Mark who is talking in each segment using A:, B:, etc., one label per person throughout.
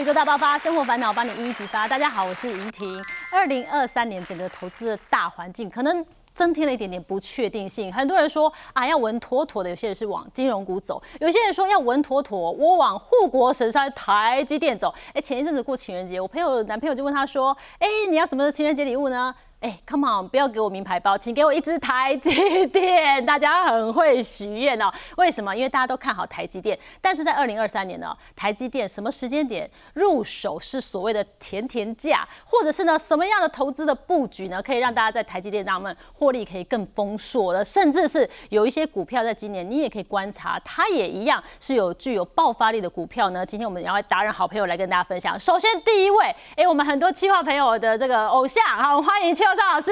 A: 宇宙大爆发，生活烦恼帮你一一激发。大家好，我是怡婷。二零二三年整个投资的大环境可能增添了一点点不确定性。很多人说啊，要稳妥妥的，有些人是往金融股走，有些人说要稳妥妥，我往护国神山台积电走。哎，前一阵子过情人节，我朋友男朋友就问他说，哎，你要什么情人节礼物呢？哎，Come on，不要给我名牌包，请给我一支台积电。大家很会许愿哦。为什么？因为大家都看好台积电。但是在二零二三年呢，台积电什么时间点入手是所谓的甜甜价，或者是呢什么样的投资的布局呢，可以让大家在台积电上面获利可以更丰硕的，甚至是有一些股票在今年你也可以观察，它也一样是有具有爆发力的股票呢。今天我们两位达人好朋友来跟大家分享。首先第一位，哎，我们很多企划朋友的这个偶像，好欢迎邱。赵老师，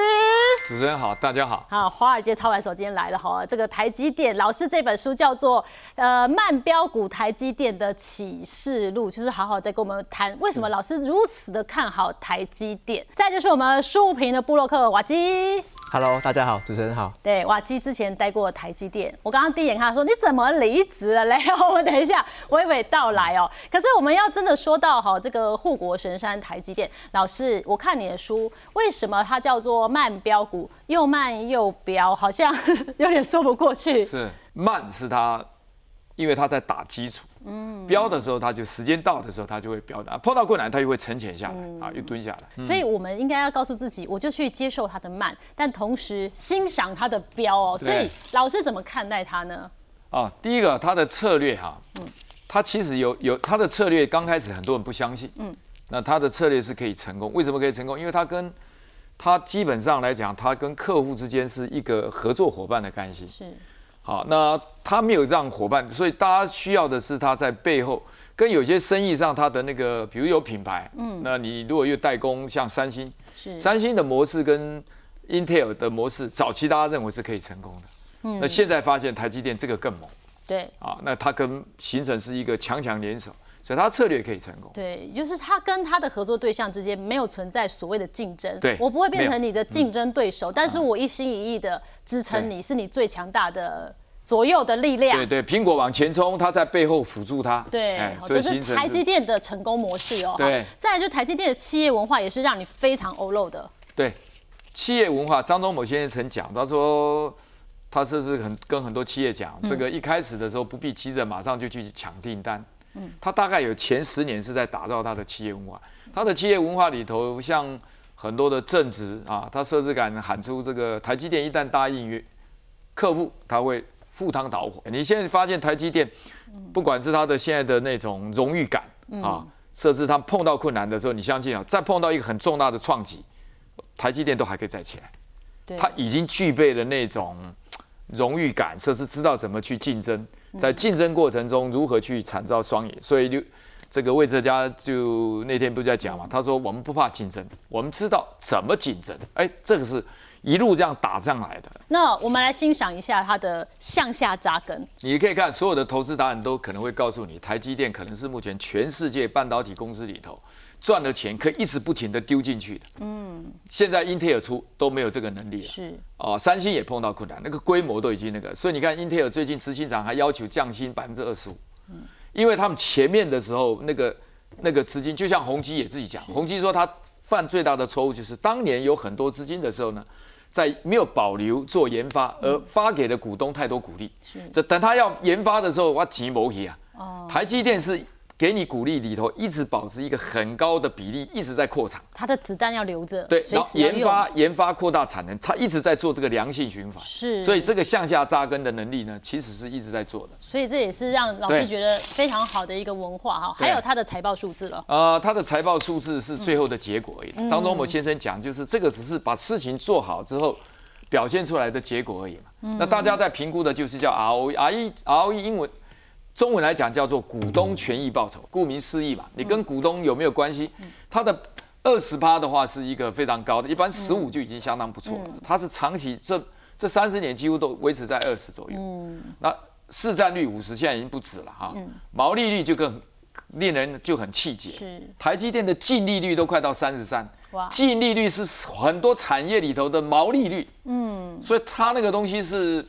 B: 主持人好，大家好。
A: 好，华尔街操盘手今天来了哈。这个台积电老师这本书叫做《呃慢标股台积电的启示录》，就是好好在跟我们谈为什么老师如此的看好台积电。再就是我们树平的布洛克瓦基。
C: Hello，大家好，主持人好。
A: 对，瓦基之前待过台积电，我刚刚第一眼看他说你怎么离职了嘞？我们等一下娓娓道来哦。可是我们要真的说到哈这个护国神山台积电，老师，我看你的书，为什么它叫做慢标股，又慢又标，好像 有点说不过去。
B: 是慢是它，因为它在打基础。嗯，标的时候，它就时间到的时候，它就会标的。碰到困难，它就会沉潜下来啊，又蹲下来。
A: 所以，我们应该要告诉自己，我就去接受它的慢，但同时欣赏它的标哦。所以，老师怎么看待它呢？
B: 啊，第一个，它的策略哈，嗯，它其实有有它的策略，刚开始很多人不相信，嗯，那它的策略是可以成功。为什么可以成功？因为它跟它基本上来讲，它跟客户之间是一个合作伙伴的关系。是。好，那他没有让伙伴，所以大家需要的是他在背后跟有些生意上他的那个，比如有品牌，嗯，那你如果有代工，像三星，是三星的模式跟 Intel 的模式，早期大家认为是可以成功的，嗯，那现在发现台积电这个更猛，
A: 对，
B: 啊，那它跟形成是一个强强联手。所以他策略可以成功，
A: 对，就是他跟他的合作对象之间没有存在所谓的竞争，
B: 对，
A: 我不会变成你的竞争对手，但是我一心一意的支撑你，是你最强大的左右的力量。
B: 对对，苹果往前冲，他在背后辅助他。
A: 对，这是台积电的成功模式哦。
B: 对，
A: 再来就台积电的企业文化也是让你非常欧露的。
B: 对，企业文化，张忠谋先生曾讲，他说他甚至很跟很多企业讲，这个一开始的时候不必急着马上就去抢订单。他大概有前十年是在打造他的企业文化，他的企业文化里头，像很多的正直啊，他设置感喊出这个台积电一旦答应约客户，他会赴汤蹈火。你现在发现台积电，不管是他的现在的那种荣誉感啊，设置他碰到困难的时候，你相信啊，再碰到一个很重大的创举，台积电都还可以再起来。他已经具备了那种荣誉感，甚至知道怎么去竞争。在竞争过程中如何去惨遭双赢？所以就这个魏哲家就那天不是在讲嘛？他说我们不怕竞争，我们知道怎么竞争。哎，这个是一路这样打上来的。
A: 那我们来欣赏一下它的向下扎根。
B: 你可以看所有的投资达人都可能会告诉你，台积电可能是目前全世界半导体公司里头。赚的钱可以一直不停的丢进去的，嗯，现在英特尔出都没有这个能力了，
A: 是。
B: 哦，三星也碰到困难，那个规模都已经那个，所以你看英特尔最近执行长还要求降薪百分之二十五，嗯，因为他们前面的时候那个那个资金，就像宏基也自己讲，宏基说他犯最大的错误就是当年有很多资金的时候呢，在没有保留做研发，而发给了股东太多鼓励，是，这等他要研发的时候，哇，急毛起啊，哦，台积电是。给你鼓励里头一直保持一个很高的比例，一直在扩产。
A: 它的子弹要留着，
B: 对，然后研发研发扩大产能，它一直在做这个良性循环。
A: 是，
B: 所以这个向下扎根的能力呢，其实是一直在做的。
A: 所以这也是让老师觉得非常好的一个文化哈。还有它的财报数字了。
B: 呃，它的财报数字是最后的结果而已。张忠谋先生讲，就是这个只是把事情做好之后表现出来的结果而已嘛。那大家在评估的就是叫 ROE，ROE，ROE 英文。中文来讲叫做股东权益报酬，顾名思义嘛，你跟股东有没有关系？它的二十趴的话是一个非常高的，一般十五就已经相当不错了。它是长期这这三十年几乎都维持在二十左右。那市占率五十，现在已经不止了哈。毛利率就更令人就很气结。台积电的净利率都快到三十三。哇，净利率是很多产业里头的毛利率。嗯，所以它那个东西是。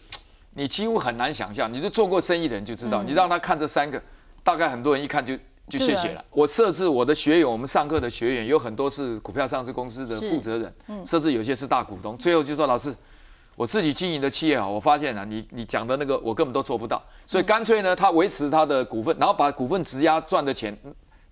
B: 你几乎很难想象，你就做过生意的人就知道，你让他看这三个，大概很多人一看就就谢谢了。我设置我的学员，我们上课的学员有很多是股票上市公司的负责人，甚至有些是大股东。最后就说老师，我自己经营的企业啊，我发现啊，你你讲的那个我根本都做不到，所以干脆呢，他维持他的股份，然后把股份质押赚的钱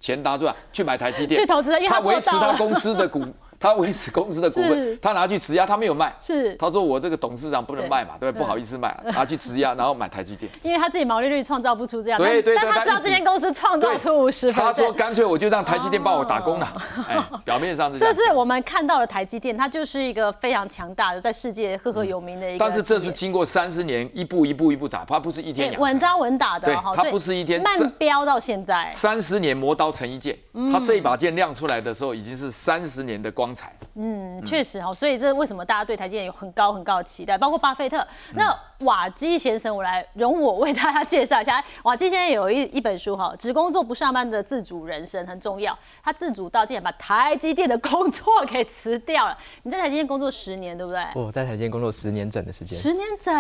B: 钱拿出来去买台积电，
A: 去投资，他
B: 维持他公司的股。他维持公司的股份，他拿去质押，他没有卖。
A: 是，
B: 他说我这个董事长不能卖嘛，对不对？不好意思卖，拿去质押，然后买台积电。
A: 因为他自己毛利率创造不出这样，
B: 对对对，
A: 但他知道这间公司创造出五十。
B: 他说干脆我就让台积电帮我打工了。哎，表面上是
A: 这是我们看到的台积电，它就是一个非常强大的，在世界赫赫有名的一个。
B: 但是这是经过三十年一步一步一步打，它不是一天
A: 稳扎稳打的，
B: 它不是一天
A: 慢飙到现在。
B: 三十年磨刀成一剑，他这一把剑亮出来的时候，已经是三十年的光彩。嗯。
A: 确实哈，所以这为什么大家对台积电有很高很高的期待？包括巴菲特，那瓦基先生，我来容我为大家介绍一下。瓦基先生有一一本书哈，只工作不上班的自主人生很重要。他自主到竟然把台积电的工作给辞掉了。你在台积电工作十年，对不对？
C: 我在台积电工作十年整的时间。
A: 十年整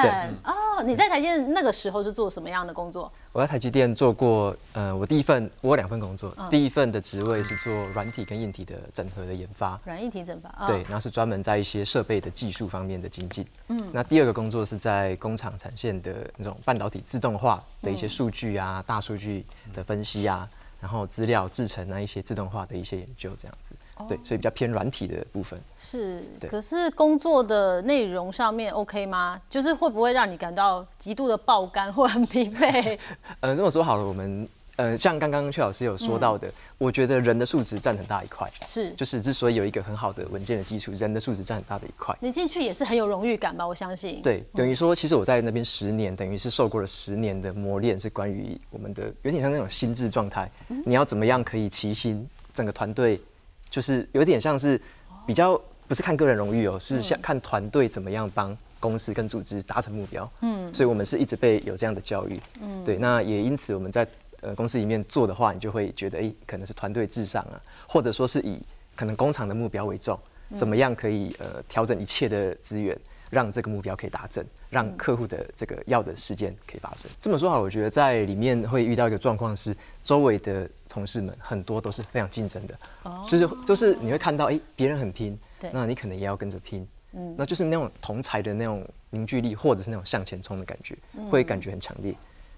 A: 哦，你在台积电那个时候是做什么样的工作？
C: 我在台积电做过，呃，我第一份我有两份工作，第一份的职位是做软体跟硬体的整合的研发，
A: 软硬体整发，
C: 对，然后是专门在一些设备的技术方面的精进。嗯，那第二个工作是在工厂产线的那种半导体自动化的一些数据啊、大数据的分析啊。然后资料制成那一些自动化的一些研究这样子，对，所以比较偏软体的部分。
A: 是，可是工作的内容上面 OK 吗？就是会不会让你感到极度的爆肝或很疲惫？
C: 呃，这么说好了，我们。呃，像刚刚阙老师有说到的，我觉得人的素质占很大一块，
A: 是，
C: 就是之所以有一个很好的文件的基础，人的素质占很大的一块。
A: 你进去也是很有荣誉感吧？我相信。
C: 对，等于说，其实我在那边十年，等于是受过了十年的磨练，是关于我们的有点像那种心智状态，你要怎么样可以齐心，整个团队就是有点像是比较不是看个人荣誉哦，是像看团队怎么样帮公司跟组织达成目标。嗯，所以我们是一直被有这样的教育。嗯，对，那也因此我们在。呃，公司里面做的话，你就会觉得，哎，可能是团队至上啊，或者说是以可能工厂的目标为重，怎么样可以呃调整一切的资源，让这个目标可以达成，让客户的这个要的时间可以发生。这么说好，我觉得在里面会遇到一个状况是，周围的同事们很多都是非常竞争的，哦，就是都是你会看到，哎，别人很拼，那你可能也要跟着拼，嗯，那就是那种同才的那种凝聚力，或者是那种向前冲的感觉，会感觉很强烈。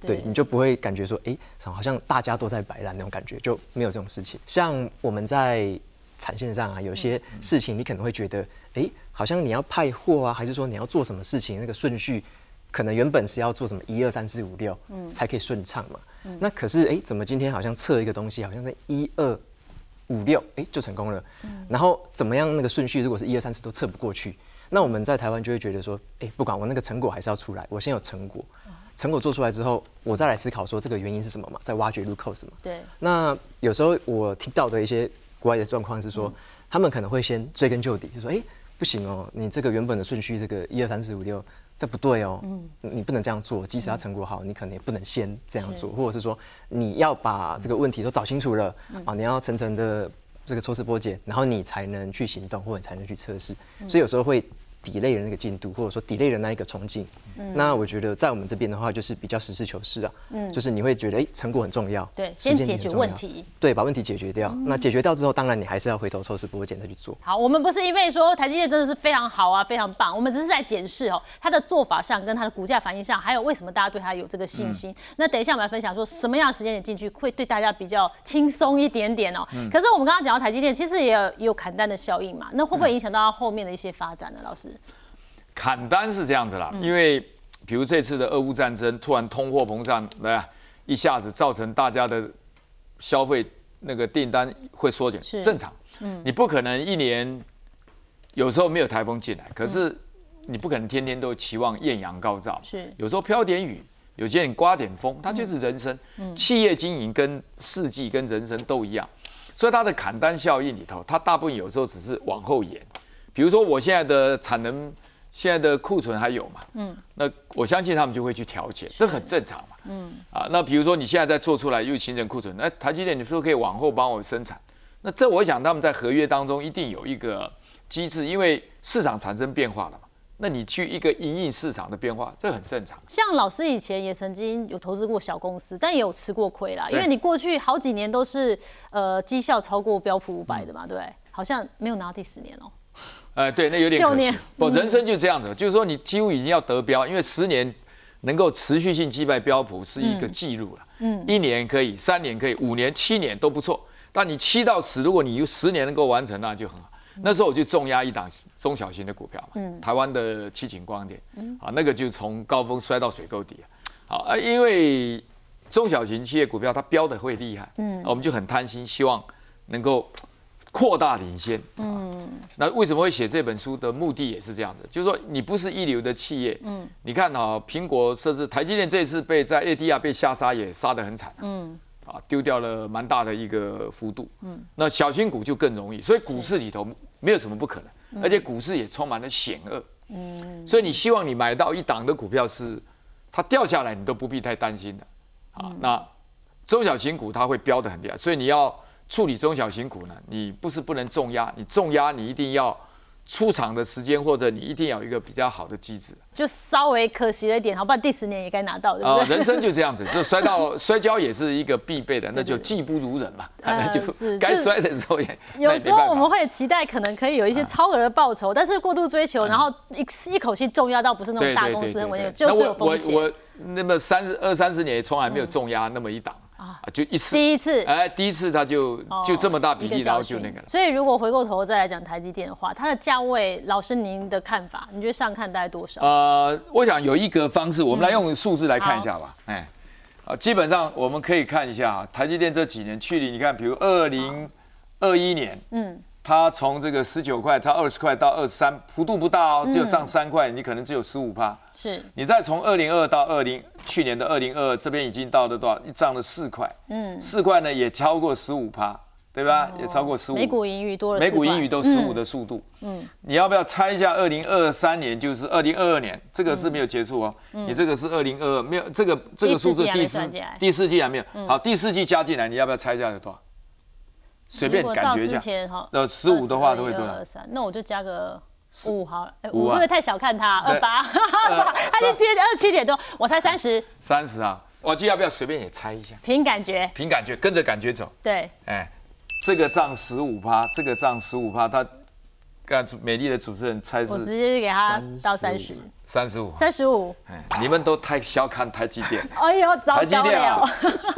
C: 对，你就不会感觉说，哎，好像大家都在摆烂那种感觉，就没有这种事情。像我们在产线上啊，有些事情你可能会觉得，哎，好像你要派货啊，还是说你要做什么事情，那个顺序可能原本是要做什么一二三四五六，嗯，才可以顺畅嘛。那可是，哎，怎么今天好像测一个东西，好像在一二五六，哎，就成功了。然后怎么样那个顺序，如果是一二三四都测不过去，那我们在台湾就会觉得说，哎，不管我那个成果还是要出来，我先有成果。成果做出来之后，我再来思考说这个原因是什么嘛？再挖掘 root cause 嘛？
A: 对。
C: 那有时候我听到的一些国外的状况是说，他们可能会先追根究底，就说：哎，不行哦，你这个原本的顺序，这个一二三四五六，这不对哦。嗯。你不能这样做，即使它成果好，你可能也不能先这样做，或者是说你要把这个问题都找清楚了啊，你要层层的这个抽丝剥茧，然后你才能去行动，或者你才能去测试。所以有时候会。Delay 的那个进度，或者说 delay 的那一个重进，那我觉得在我们这边的话，就是比较实事求是啊，嗯，就是你会觉得哎，成果很重要，
A: 对，先解决问题，
C: 对，把问题解决掉。那解决掉之后，当然你还是要回头抽丝剥茧再去做。
A: 好，我们不是因为说台积电真的是非常好啊，非常棒，我们只是在检视哦，它的做法上跟它的股价反应上，还有为什么大家对它有这个信心。那等一下我们来分享说什么样的时间点进去会对大家比较轻松一点点哦。可是我们刚刚讲到台积电，其实也有有砍单的效应嘛，那会不会影响到它后面的一些发展呢？老师？
B: 砍单是这样子啦，因为比如这次的俄乌战争，突然通货膨胀，对吧？一下子造成大家的消费那个订单会缩减，正常。嗯，你不可能一年有时候没有台风进来，可是你不可能天天都期望艳阳高照。
A: 是，
B: 有时候飘点雨，有些人刮点风，它就是人生。嗯，企业经营跟四季跟人生都一样，所以它的砍单效应里头，它大部分有时候只是往后延。比如说我现在的产能。现在的库存还有嘛？嗯，那我相信他们就会去调节，这很正常嘛。嗯，啊，那比如说你现在再做出来又形成库存，那台积电你说可以往后帮我生产，那这我想他们在合约当中一定有一个机制，因为市场产生变化了嘛，那你去一个营运市场的变化，这很正常。
A: 像老师以前也曾经有投资过小公司，但也有吃过亏啦，因为你过去好几年都是呃绩效超过标普五百的嘛，对不对？好像没有拿到第十年哦、
B: 呃，对，那有点可惜。不，人生就这样子，就是说你几乎已经要得标，因为十年能够持续性击败标普是一个记录了。嗯，一年可以，三年可以，五年、七年都不错。但你七到十，如果你有十年能够完成，那就很好。那时候我就重压一档中小型的股票嘛，台湾的七景光电，啊，那个就从高峰摔到水沟底啊。好，啊，因为中小型企业股票它标的会厉害，嗯，我们就很贪心，希望能够扩大领先。嗯，那为什么会写这本书的目的也是这样的，就是说你不是一流的企业，嗯，你看啊，苹果甚至台积电这次被在 ADR 被下杀也杀得很惨，嗯，啊，丢掉了蛮大的一个幅度，嗯，那小型股就更容易，所以股市里头没有什么不可能，而且股市也充满了险恶，嗯，所以你希望你买到一档的股票是它掉下来你都不必太担心的，啊，那中小型股它会飙得很厉害，所以你要处理中小型股呢，你不是不能重压，你重压你一定要出场的时间，或者你一定要有一个比较好的机制。
A: 就稍微可惜了一点，好不然第十年也该拿到，对
B: 啊、
A: 不对？
B: 人生就这样子，就摔到 摔跤也是一个必备的，那就技不如人嘛，
A: 呃
B: 那就是该摔的时候也
A: 有时候我们
B: 会
A: 会期待可能可以有一些超额的报酬，但是过度追求，然后一一口气重压到不是那种大公司很稳健，就是有风险。
B: 我我那么三十二三十年也从来没有重压那么一档啊，就一次，
A: 第一次
B: 哎，第一次他就就这么大比例，然后就那个了。
A: 所以如果回过头再来讲台积电的话，它的价位，老师您的看法，你觉得上看大概多少？
B: 呃，我想有一个方式，我们来用数字来看一下吧。哎，啊，基本上我们可以看一下啊台积电这几年，去年你看，比如二零二一年，嗯，它从这个十九块，它二十块到二十三，幅度不大哦，只有涨三块，你可能只有十五趴。
A: 是
B: 你再从二零二到二零去年的二零二这边已经到了多少？涨了四块，嗯，四块呢也超过十五趴，对吧？也超过十五。
A: 每股盈余多了，
B: 每股盈余都十五的速度。嗯，你要不要猜一下？二零二三年就是二零二二年，这个是没有结束哦。嗯你这个是二零二二，没有这个这个数字
A: 第四
B: 第四季还没有。好，第四季加进来，你要不要猜一下有多少？随便感觉一下。呃十五的话都会多少
A: 二三，那我就加个五好了，哎
B: 五啊
A: 五会不会太小看他？二
B: 对
A: 八，它就接二七点多，我猜三十，
B: 三十啊，我就要不要随便也猜一下？
A: 凭感觉，
B: 凭感觉，跟着感觉走。
A: 对，
B: 哎，这个涨十五趴，这个涨十五趴，他刚才美丽的主持人猜
A: 我直
B: 是
A: 接给他到三十，
B: 三十五。
A: 三十五，
B: 哎，你们都太小看台积电，
A: 哎呦，早
B: 台积电啊
A: 了，，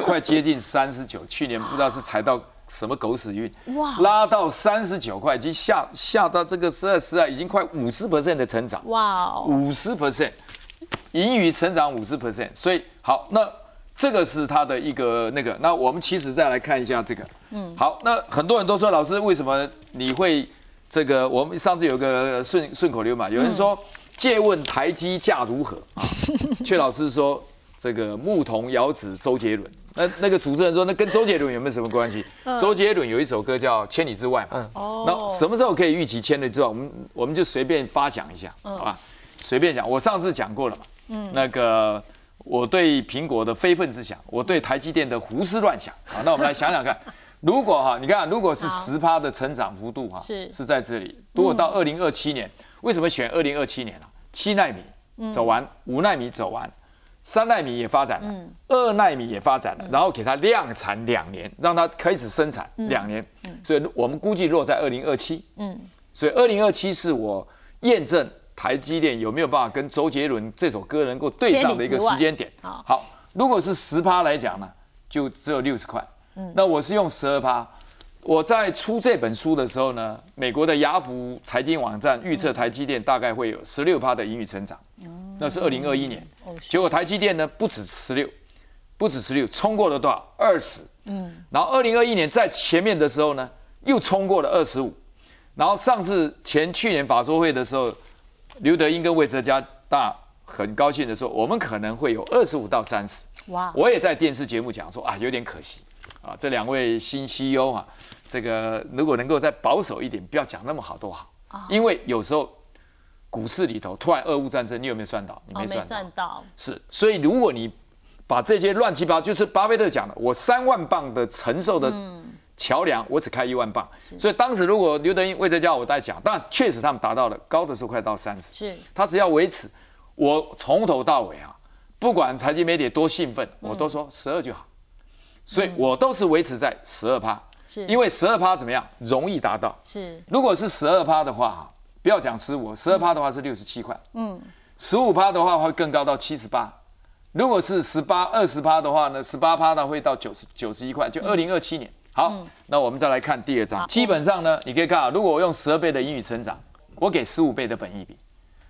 B: 快接近三十九，去年不知道是踩到什么狗屎运，
A: 哇
B: 拉到三十九块，已经下下到这个十二十二，已经快五十 percent 的成长，
A: 哇哦，
B: 五十 percent，盈余成长五十 percent，所以好，那这个是它的一个那个，那我们其实再来看一下这个，嗯，好，那很多人都说老师为什么你会这个？我们上次有个顺顺口溜嘛，有人说借问台积价如何啊？阙老师说这个牧童遥指周杰伦。那那个主持人说，那跟周杰伦有没有什么关系？周杰伦有一首歌叫《千里之外》嘛。
A: 哦
B: 那什么时候可以预期千里之外？我们我们就随便发想一下，好吧？随便讲。我上次讲过了嘛。嗯。那个我对苹果的非分之想，我对台积电的胡思乱想。好，那我们来想想看，如果哈，你看，如果是十趴的成长幅度哈，
A: 是
B: 是在这里。如果到二零二七年，为什么选二零二七年啊？七纳米走完，五纳米走完。三纳米也发展了，二纳米也发展了，然后给它量产两年，让它开始生产两年，所以我们估计落在二零二七，嗯，所以二零二七是我验证台积电有没有办法跟周杰伦这首歌能够对上的一个时间点。
A: 好。
B: 好，如果是十趴来讲呢，就只有六十块，那我是用十二趴。我在出这本书的时候呢，美国的雅虎财经网站预测台积电大概会有十六趴的盈余成长，那是二零二一年。结果台积电呢不止十六，不止十六，冲过了多少？二十。嗯。然后二零二一年在前面的时候呢，又冲过了二十五。然后上次前去年法说会的时候，刘德英跟魏哲嘉大很高兴的说，我们可能会有二十五到三十。
A: 哇，
B: 我也在电视节目讲说啊，有点可惜啊，这两位新 CEO 啊，这个如果能够再保守一点，不要讲那么好多好，因为有时候股市里头突然俄乌战争，你有没有算到？你
A: 哦，没
B: 没算到。
A: 算到，
B: 是，所以如果你把这些乱七八糟，就是巴菲特讲的，我三万磅的承受的桥梁我只开一万磅，所以当时如果刘德英、魏哲家我在讲，但确实他们达到了高的时候快到三十，
A: 是。
B: 他只要维持，我从头到尾啊，不管财经媒体多兴奋，我都说十二就好，所以我都是维持在十二趴，
A: 是，
B: 因为十二趴怎么样容易达到，
A: 是
B: 如果是十二趴的话哈，不要讲十五，十二趴的话是六十七块，嗯，十五趴的话会更高到七十八。如果是十八、二十趴的话呢，十八趴呢会到九十九十一块，就二零二七年。好，那我们再来看第二章。基本上呢，你可以看啊，如果我用十二倍的英语成长，我给十五倍的本益比。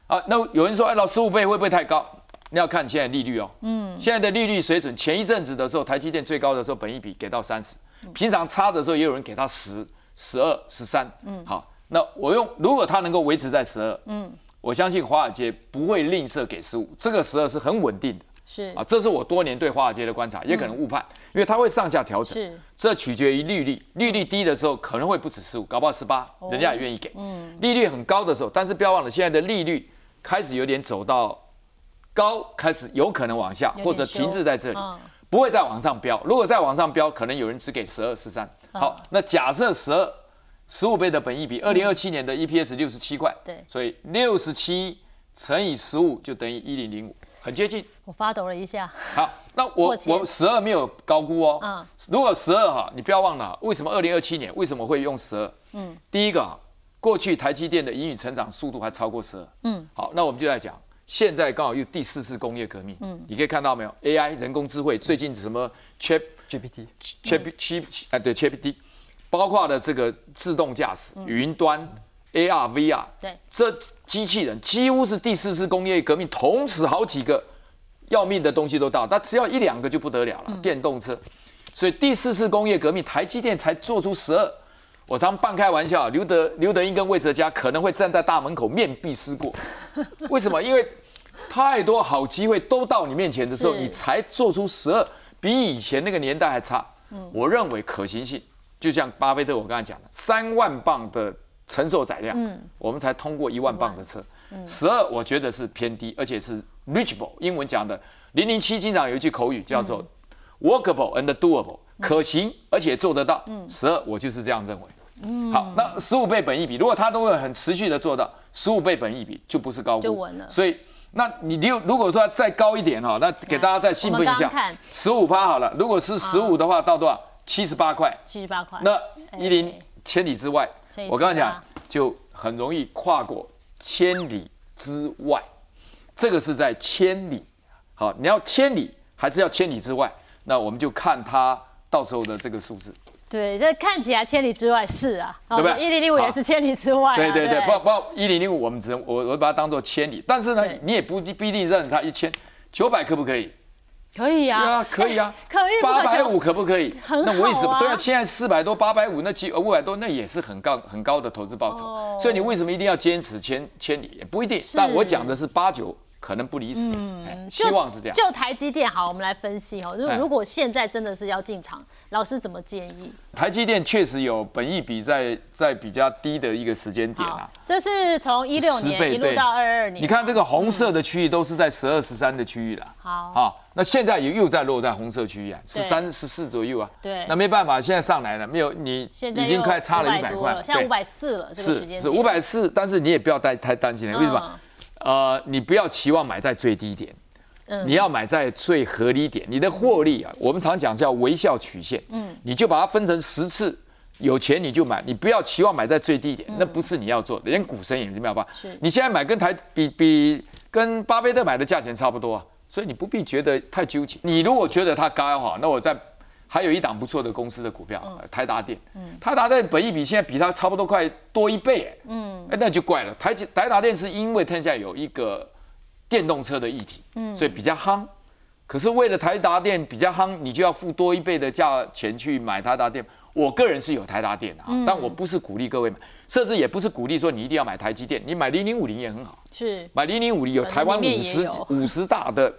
B: 啊，那有人说，哎，老十五倍会不会太高？你要看现在利率哦。嗯。现在的利率水准，前一阵子的时候，台积电最高的时候，本益比给到三十，平常差的时候也有人给他十、十二、十三。嗯。好，那我用，如果它能够维持在十二，嗯，我相信华尔街不会吝啬给十五，这个十二是很稳定的。
A: 是。
B: 啊，这是我多年对华尔街的观察，也可能误判，因为它会上下调整。
A: 是，
B: 这取决于利率，利率低的时候可能会不止十五，搞不好十八，人家也愿意给。嗯，利率很高的时候，但是不要忘了，现在的利率开始有点走到高，开始有可能往下，或者停滞在这里，不会再往上飙。如果再往上飙，可能有人只给十二、十三。好，那假设十二十五倍的本益比，二零二七年的 EPS 六十七块，
A: 对，
B: 所以六十七乘以十五就等于一零零五。很接近，
A: 我发抖了一下。
B: 好，那我我十二没有高估哦。嗯，如果十二哈，你不要忘了，为什么二零二七年为什么会用十二？嗯，第一个，过去台积电的英语成长速度还超过十二。嗯，好，那我们就来讲，现在刚好又第四次工业革命。嗯，你可以看到没有？AI 人工智慧最近什么 Chat
C: GPT、
B: Chat 七哎对 Chat GPT，包括的这个自动驾驶、云端、AR、VR，
A: 对，
B: 这。机器人几乎是第四次工业革命，同时好几个要命的东西都到，但只要一两个就不得了了。电动车，所以第四次工业革命，台积电才做出十二。我常半开玩笑，刘德刘德英跟魏哲家可能会站在大门口面壁思过。为什么？因为太多好机会都到你面前的时候，你才做出十二，比以前那个年代还差。我认为可行性，就像巴菲特我刚才讲的，三万磅的。承受载量，嗯，我们才通过一万磅的车，十二我觉得是偏低，而且是 reachable。英文讲的零零七经常有一句口语叫做 workable and doable，可行而且做得到。十二我就是这样认为。嗯，好，那十五倍本益比，如果它都会很持续的做到十五倍本益比，就不是高估，
A: 就稳了。
B: 所以，那你如如果说再高一点哈，那给大家再兴奋一下，十五趴好了。如果是十五的话，到多少？七十八块。
A: 七十八块。
B: 那一零千里之外。我刚刚讲，就很容易跨过千里之外，这个是在千里。好，你要千里还是要千里之外？那我们就看它到时候的这个数字。
A: 对，这看起来千里之外是啊，
B: 对不对？
A: 一零零五也是千里之外。
B: 对对对，不不，一零零五我们只能我我把它当做千里，但是呢，你也不不一定认它一千九百可不可以？
A: 可以呀，
B: 可以啊，
A: 可以。
B: 八百五可不可以？
A: 那
B: 为什么？对啊，现在四百多、八百五，那几五百多，那也是很高很高的投资报酬。所以你为什么一定要坚持千千里？也不一定。但我讲的是八九。可能不离十，嗯希望是这样。
A: 就台积电好，我们来分析哦。如如果现在真的是要进场，老师怎么建议？
B: 台积电确实有本益比在在比较低的一个时间点啊。
A: 这是从一六年一路到二二年。
B: 你看这个红色的区域都是在十二十三的区域了。
A: 好，好，
B: 那现在也又在落在红色区域啊，十三十四左右啊。
A: 对。
B: 那没办法，现在上来了，没有你已经快差了一百块，
A: 现在五百四了。是
B: 是五百四，但是你也不要太太担心了，为什么？呃，你不要期望买在最低点，你要买在最合理点。你的获利啊，我们常讲叫微笑曲线，嗯，你就把它分成十次，有钱你就买，你不要期望买在最低点，那不是你要做的，连股神也没有办法。
A: 是，
B: 你现在买跟台比比跟巴菲特买的价钱差不多啊，所以你不必觉得太纠结。你如果觉得它高哈，那我在。还有一档不错的公司的股票，台达电。台达电本益比现在比它差不多快多一倍，哎，嗯，那就怪了。台台达电是因为天下有一个电动车的议题，嗯，所以比较夯。可是为了台达电比较夯，你就要付多一倍的价钱去买台达电。我个人是有台达电的，但我不是鼓励各位买，甚至也不是鼓励说你一定要买台积电，你买零零五零也很好，
A: 是
B: 买零零五零有台湾五十五十大的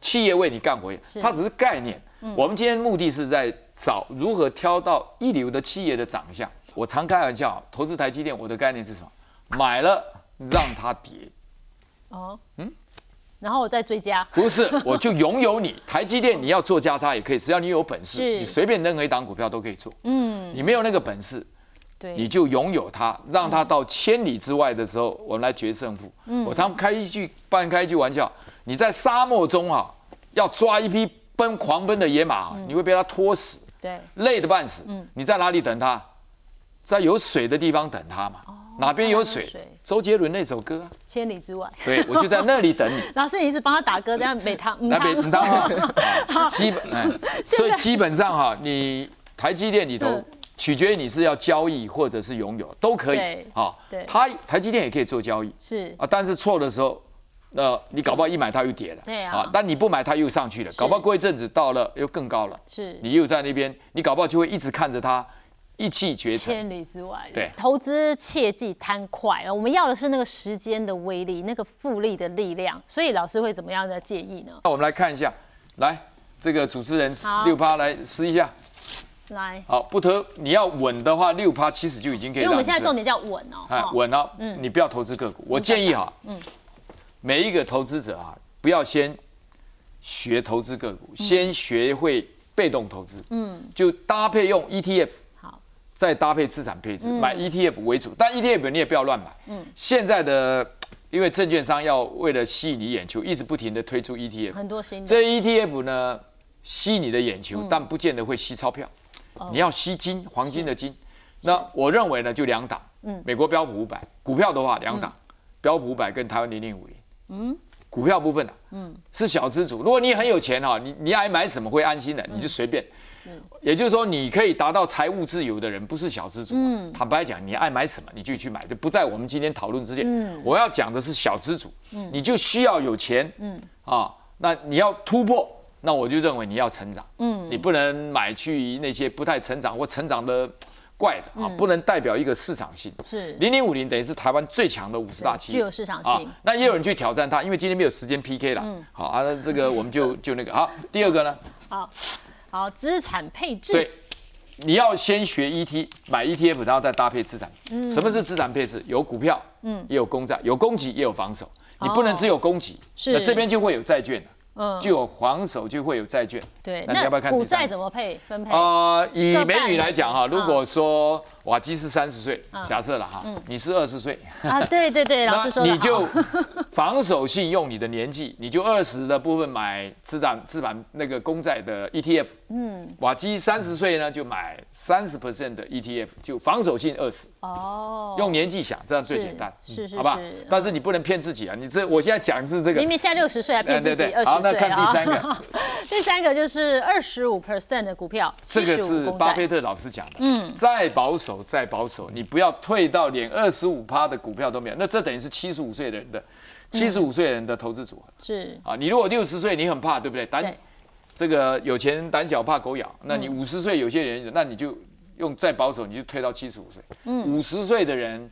B: 企业为你干活，它只是概念。我们今天目的是在找如何挑到一流的企业的长相。我常开玩笑，投资台积电，我的概念是什么？买了让它跌。
A: 哦，嗯，然后我再追加。
B: 不是，我就拥有你台积电，你要做加差也可以，只要你有本事，你随便任何一档股票都可以做。嗯，你没有那个本事，
A: 对，
B: 你就拥有它，让它到千里之外的时候，我们来决胜负。我常开一句半开一句玩笑，你在沙漠中啊，要抓一匹奔狂奔的野马啊，你会被它拖死，
A: 对，
B: 累得半死。你在哪里等它？在有水的地方等它嘛。哪边有水？周杰伦那首歌啊，
A: 千里之外。
B: 对我就在那里等你。
A: 老师，你一直帮他打歌，这样每堂
B: 那边你当啊，基本哎，所以基本上哈，你台积电里头
A: 嗯。
B: 取决于你是要交易或者是拥有，都可以
A: 对
B: 啊
A: 对。
B: 它台积电也可以做交易。
A: 是。
B: 啊，但是错的时候，呃，你搞不好一买它又跌了，
A: 对啊。
B: 但你不买它又上去了，搞不好过一阵子到了又更高了，
A: 是。
B: 你又在那边，你搞不好就会一直看着它一骑绝尘。
A: 千里之外。
B: 对
A: 投资切忌贪快，我们要的是那个时间的威力，那个复利的力量。所以老师会怎么样的建议呢？
B: 那我们来看一下，来这个主持人六趴来试一下。
A: 来，
B: 好，不投你要稳的话，六趴其实就已经可以。
A: 因为我们现在重点叫稳哦。
B: 哎稳哦，嗯，你不要投资个股。我建议哈，每一个投资者啊，不要先学投资个股，先学会被动投资。嗯，就搭配用 ETF，
A: 好，
B: 再搭配资产配置，买 ETF 为主。但 ETF 你也不要乱买。嗯，现在的因为证券商要为了吸引你眼球，一直不停的推出 ETF。
A: 很多新的
B: 这 ETF 呢，吸你的眼球，但不见得会吸钞票。
A: 哦
B: 你要吸金，黄金的金。那我认为呢，就两档。美国标普五百股票的话，两档，标普五百跟台湾零零五零。嗯，股票部分呢，嗯，是小资主。如果你很有钱哈，你你爱买什么会安心的，你就随便。也就是说，你可以达到财务自由的人，不是小资主。嗯，坦白讲，你爱买什么，你就去买，就不在我们今天讨论之间。我要讲的是小资主，你就需要有钱。嗯，啊，那你要突破，那我就认为你要成长。嗯，你不能买去那些不太成长或成长的怪的啊，不能代表一个市场性。
A: 是
B: 零零五零等于是台湾最强的五十大企业，
A: 具有市场性
B: 啊。那也有人去挑战它，因为今天没有时间 PK 了。好啊，那这个我们就就那个好。第二个呢，
A: 好，资产配置。
B: 对，你要先学 ET 买 ETF，然后再搭配资产。什么是资产配置？有股票，嗯，也有公债，有攻击也有防守。你不能只有攻击，
A: 是
B: 那这边就会有债券了，
A: 嗯
B: 就有防守，就会有债券。
A: 对，
B: 那你要不要看
A: 股债怎么配分配？
B: 呃，以美女来讲哈，
A: 嗯
B: 如果说瓦基是三十岁，假设了哈，你是二十岁，
A: 啊，对对对，老师说的
B: 你就防守性用你的年纪，你就二十的部分买资产资产那个公债的 ETF，嗯，瓦基三十岁呢就买三十 percent 的 ETF，就防守性二十，
A: 哦，
B: 用年纪想，这样最简单，
A: 是是
B: 好吧
A: 是？
B: 但是你不能骗自己啊，你这我现在讲是这个。
A: 明，明现在六十岁还骗自己二
B: 好，
A: 十岁
B: 那看 第三
A: 啊。
B: 个，
A: 第三个就是二十五 percent 的股票，
B: 这个。是巴菲特老师讲的，嗯，再保守再保守，你不要退到连二十五趴的股票都没有，那这等于是七十五岁的人的七十五岁人的投资组合。
A: 是
B: 啊，你如果六十岁，你很怕，对不对？胆这个有钱人胆小怕狗咬，那你五十岁有些人，那你就用再保守，你就退到七十五岁。五十岁的人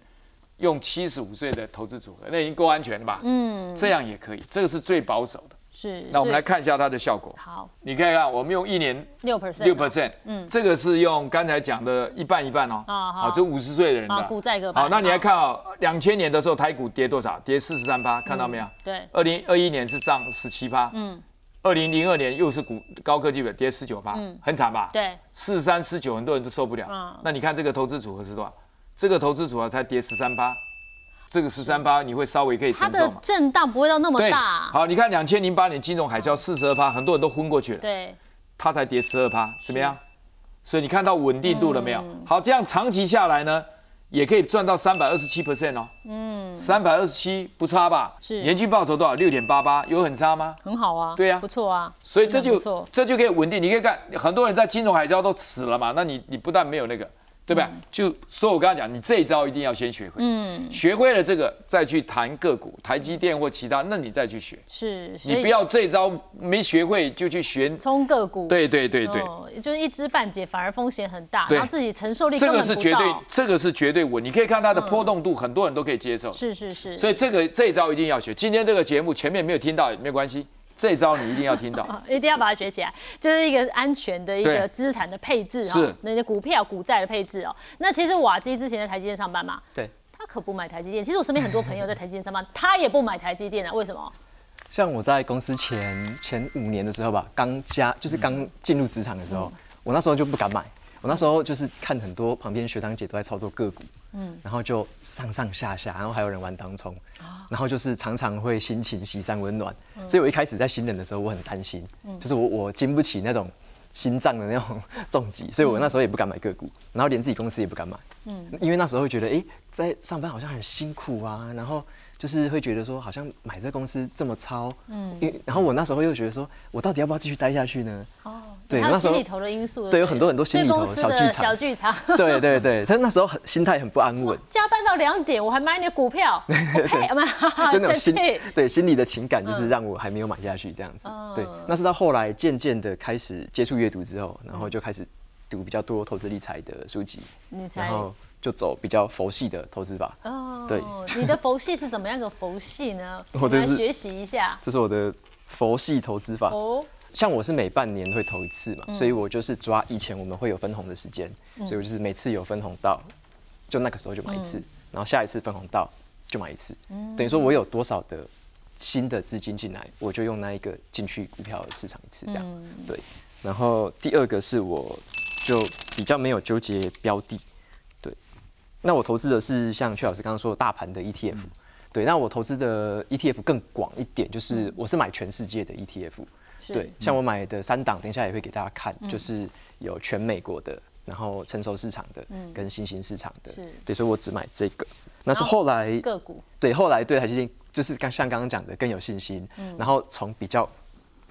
B: 用七十五岁的投资组合，那已经够安全了吧？嗯，这样也可以，这个是最保守的。
A: 是。
B: 那我们来看一下它的效果。
A: 好
B: 你看看，我们用一年
A: 六 percent
B: 六 percent，嗯，这个是用刚才讲的一半一半哦。
A: 啊好
B: 这五十岁的人
A: 啊，
B: 的。
A: 股债各半。
B: 好，那你来看哦，两千年的时候台股跌多少？跌四十三趴，看到没有？
A: 对
B: 二零二一年是涨十七趴，嗯，二零零二年又是股高科技的跌十九趴，嗯很惨吧？，
A: 对
B: 四三四九很多人都受不了。
A: 嗯
B: 那你看这个投资组合是多少？这个投资组合才跌十三趴，这个十三趴你会稍微可以
A: 它的
B: 承受嘛？
A: 震荡不会到那么，大。
B: 好，你看两千零八年金融海啸四十二趴，很多人都昏过去了，
A: 对，
B: 它才跌十二趴，怎么样？所以你看到稳定度了没有？
A: 嗯
B: 好，这样长期下来呢，也可以赚到三百二十七 percent 哦。嗯，三百二十七不差吧？
A: 是
B: 年均报酬多少？六点八八，有很差吗？
A: 很好啊。
B: 对啊
A: 不错啊。
B: 所以这就这就可以稳定。你可以看，很多人在金融海啸都死了嘛，那你你不但没有那个，对吧？就所以我刚才讲，你这一招一定要先学会，嗯，学会了这个再去谈个股，台积电或其他，那你再去学。
A: 是，
B: 你不要这一招没学会就去学，
A: 冲个股。
B: 对对对对，
A: 哦，就是一知半解，反而风险很大，
B: 对
A: 然后自己承受力
B: 这个是绝对
A: 到，。
B: 这个是绝对稳。你可以看它的波动度，很多人都可以接受。
A: 是是是。
B: 所以这个这一招一定要学。今天这个节目前面没有听到也没有关系，这招你一定要听到。
A: 啊 一定要把它学起来，就是一个安全的一个
B: 对
A: 资产的配置
B: 是
A: 哦，那些股票、股债的配置哦。那其实瓦基之前在台积电上班嘛，
C: 对，
A: 他可不买台积电。其实我身边很多朋友在台积电上班，他也不买台积电啊，为什么？
C: 像我在公司前前五年的时候吧，刚加就是刚进入职场的时候，我那时候就不敢买。我那时候就是看很多旁边学长姐都在操作个股，嗯，然后就上上下下，然后还有人玩当冲，然后就是常常会心情喜三温暖，所以我一开始在新人的时候我很担心，就是我我经不起那种心脏的那种 重击，所以我那时候也不敢买个股，然后连自己公司也不敢买，嗯，因为那时候会觉得，哎，在上班好像很辛苦啊，然后。就是会觉得说，好像买这公司这么超，嗯，因然后我那时候又觉得说，我到底要不要继续待下去呢？哦，
A: 对，那时候心里头的因素，
C: 对，有很多很多心里头
A: 小剧场，小剧场，
C: 对 对对，他那时候很心态很不安稳，
A: 加班到两点，我还买你的股票，对，有 没有？
C: 就那种心，对，心里的情感就是让我还没有买下去这样子，对，那是到后来渐渐的开始接触阅读之后，然后就开始读比较多投资理财的书籍，然后。就走比较佛系的投资法哦。对，
A: 你的佛系是怎么样个佛系呢？我来学习一下。
C: 这是我的佛系投资法哦。像我是每半年会投一次嘛，所以我就是抓以前我们会有分红的时间，所以我就是每次有分红到，就那个时候就买一次，然后下一次分红到就买一次。等于说我有多少的新的资金进来，我就用那一个进去股票市场一次这样。对。然后第二个是我就比较没有纠结标的。那我投资的是像曲老师刚刚说的大盘的 ETF，对。那我投资的 ETF 更广一点，就是我是买全世界的 ETF，对。像我买的三档，等一下也会给大家看，就是有全美国的，然后成熟市场的，跟新兴市场的，对。所以我只买这个。那是后来
A: 个股，
C: 对，后来对台积电就是刚像刚刚讲的更有信心，然后从比较。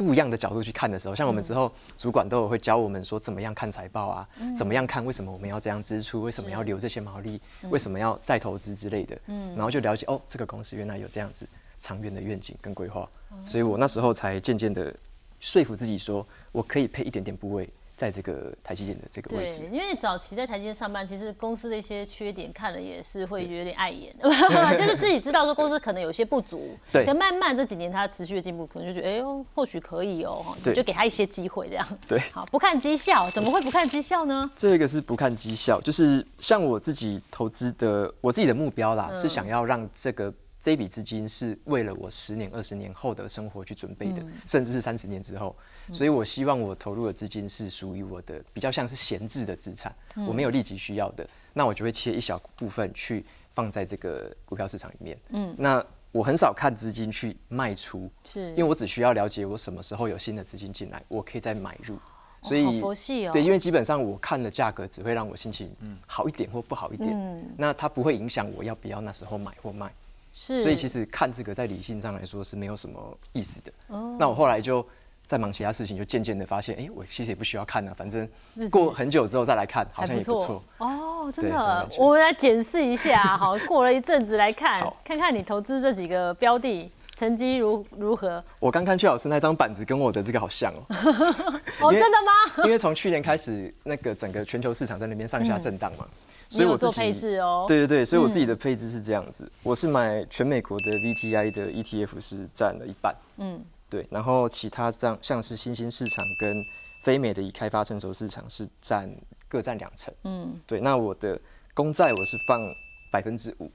C: 不一样的角度去看的时候，像我们之后主管都有会教我们说怎么样看财报啊，怎么样看为什么我们要这样支出，为什么要留这些毛利，为什么要再投资之类的，嗯，然后就了解哦，这个公司原来有这样子长远的愿景跟规划，所以我那时候才渐渐的说服自己说，我可以配一点点部位。在这个台积电的这个位置，
A: 对，因为早期在台积电上班，其实公司的一些缺点看了也是会有点碍眼，就是自己知道说公司可能有些不足，对，可慢慢这几年它持续的进步，可能就觉得哎呦，或许可以哦，就给他一些机会这样，
C: 对，
A: 好，不看绩效，怎么会不看绩效呢？
C: 这个是不看绩效，就是像我自己投资的，我自己的目标啦，是想要让这个。这笔资金是为了我十年、二十年后的生活去准备的，甚至是三十年之后。所以我希望我投入的资金是属于我的，比较像是闲置的资产，我没有立即需要的，那我就会切一小部分去放在这个股票市场里面。嗯，那我很少看资金去卖出，是因为我只需要了解我什么时候有新的资金进来，我可以再买入。
A: 所以佛系哦，
C: 对，因为基本上我看的价格只会让我心情好一点或不好一点，嗯那它不会影响我要不要那时候买或卖。是，所以其实看这个在理性上来说是没有什么意思的。哦，那我后来就在忙其他事情，就渐渐的发现，哎，我其实也不需要看了，反正过很久之后再来看，好像也不错。
A: 哦，真的，我们来检视一下，好，过了一阵子来看，看看你投资这几个标的成绩如如何。
C: 我刚看邱老师那张板子跟我的这个好像哦。
A: 哦，真的吗？
C: 因为从去年开始，那个整个全球市场在那边上下震荡嘛。
A: 所以我做配置哦，
C: 对对对，所以我自己的配置是这样子，我是买全美国的 VTI 的 ETF 是占了一半，嗯，对，然后其他像像是新兴市场跟非美的已开发成熟市场是占各占两成，嗯，对，那我的公债我是放百分之五，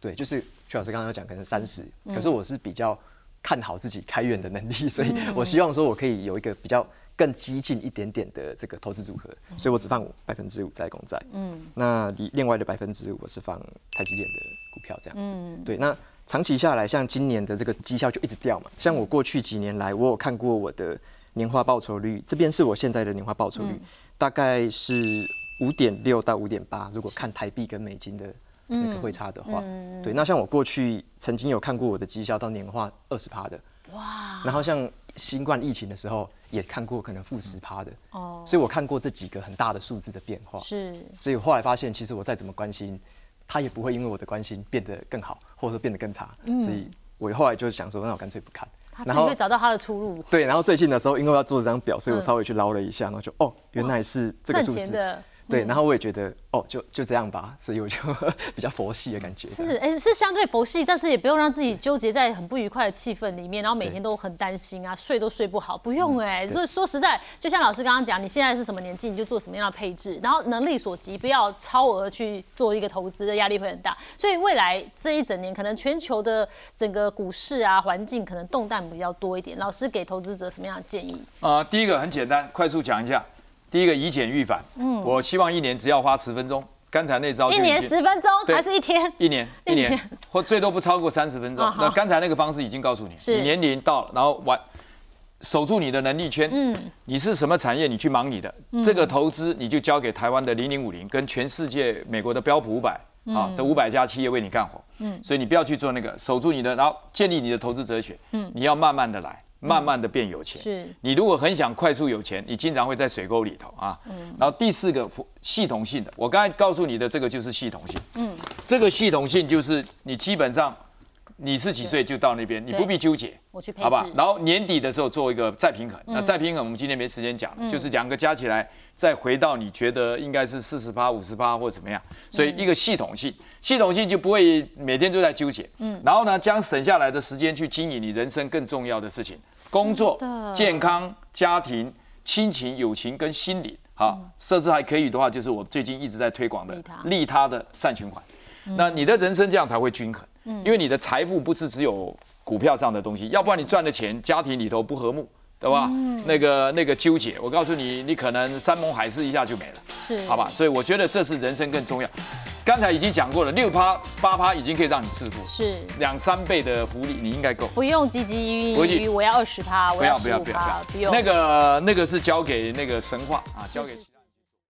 C: 对，就是徐老师刚刚讲可能三十，可是我是比较看好自己开源的能力，所以我希望说我可以有一个比较。更激进一点点的这个投资组合，所以我只放百分之五在公债。嗯，那另外的百分之五我是放台积电的股票这样子。嗯，对。那长期下来，像今年的这个绩效就一直掉嘛。像我过去几年来，我有看过我的年化报酬率，这边是我现在的年化报酬率，大概是五点六到五点八。如果看台币跟美金的那个汇差的话，对。那像我过去曾经有看过我的绩效到年化二十趴的。哇。然后像新冠疫情的时候。也看过可能负十趴的哦，所以我看过这几个很大的数字的变化是，所以我后来发现其实我再怎么关心，他也不会因为我的关心变得更好，或者说变得更差，所以我后来就想说，那我干脆不看，
A: 然后会找到他的出路。
C: 对，然后最近的时候，因为要做这张表，所以我稍微去捞了一下，然后就哦，原来是这个数字。对，然后我也觉得哦，就就这样吧，所以我就 比较佛系的感觉。
A: 是，哎、是相对佛系，但是也不用让自己纠结在很不愉快的气氛里面，然后每天都很担心啊，睡都睡不好，不用哎、所以说实在，就像老师刚刚讲，你现在是什么年纪，你就做什么样的配置，然后能力所及，不要超额去做一个投资的压力会很大。所以未来这一整年，可能全球的整个股市啊环境可能动荡比较多一点。老师给投资者什么样的建议？
B: 啊、第一个很简单，快速讲一下。第一个以简预反，嗯，我希望一年只要花十分钟。刚才那招
A: 一年十分钟还是一天？
B: 一年 一年，或最多不超过三十分钟那刚才那个方式已经告诉你，你年龄到了，然后完守住你的能力圈。嗯，你是什么产业，你去忙你的。这个投资你就交给台湾的零零五零跟全世界美国的标普五百啊，这五百家企业为你干活。嗯，所以你不要去做那个，守住你的，然后建立你的投资哲学。嗯，你要慢慢的来。慢慢的变有钱，
A: 是
B: 你如果很想快速有钱，你经常会在水沟里头啊。嗯然后第四个系统性的，我刚才告诉你的这个就是系统性。嗯，这个系统性就是你基本上你是几岁就到那边，你不必纠结，
A: 我去配，
B: 好吧？然后年底的时候做一个再平衡。那再平衡，我们今天没时间讲了，就是两个加起来再回到你觉得应该是四十八、五十八或者怎么样。所以一个系统性，系统性就不会每天都在纠结。嗯，然后呢，将省下来的时间去经营你人生更重要的事情，工作、健康、家庭、亲情、友情跟心理。好，设置还可以的话，就是我最近一直在推广的
A: 利他
B: 利他的善循环。那你的人生这样才会均衡，因为你的财富不是只有股票上的东西，要不然你赚的钱家庭里头不和睦，对吧？嗯那个那个纠结，我告诉你，你可能山盟海誓一下就没了，
A: 是
B: 好吧？所以我觉得这是人生更重要。刚才已经讲过了，六趴八趴已经可以让你致富，
A: 是
B: 两三倍的福利你应该够。
A: 不用积极
B: 不用
A: 于于我要二十趴，我
B: 不要不
A: 十五趴
B: 要不要不要，，
A: 不用
B: 那个那个是交给那个神话啊，交给。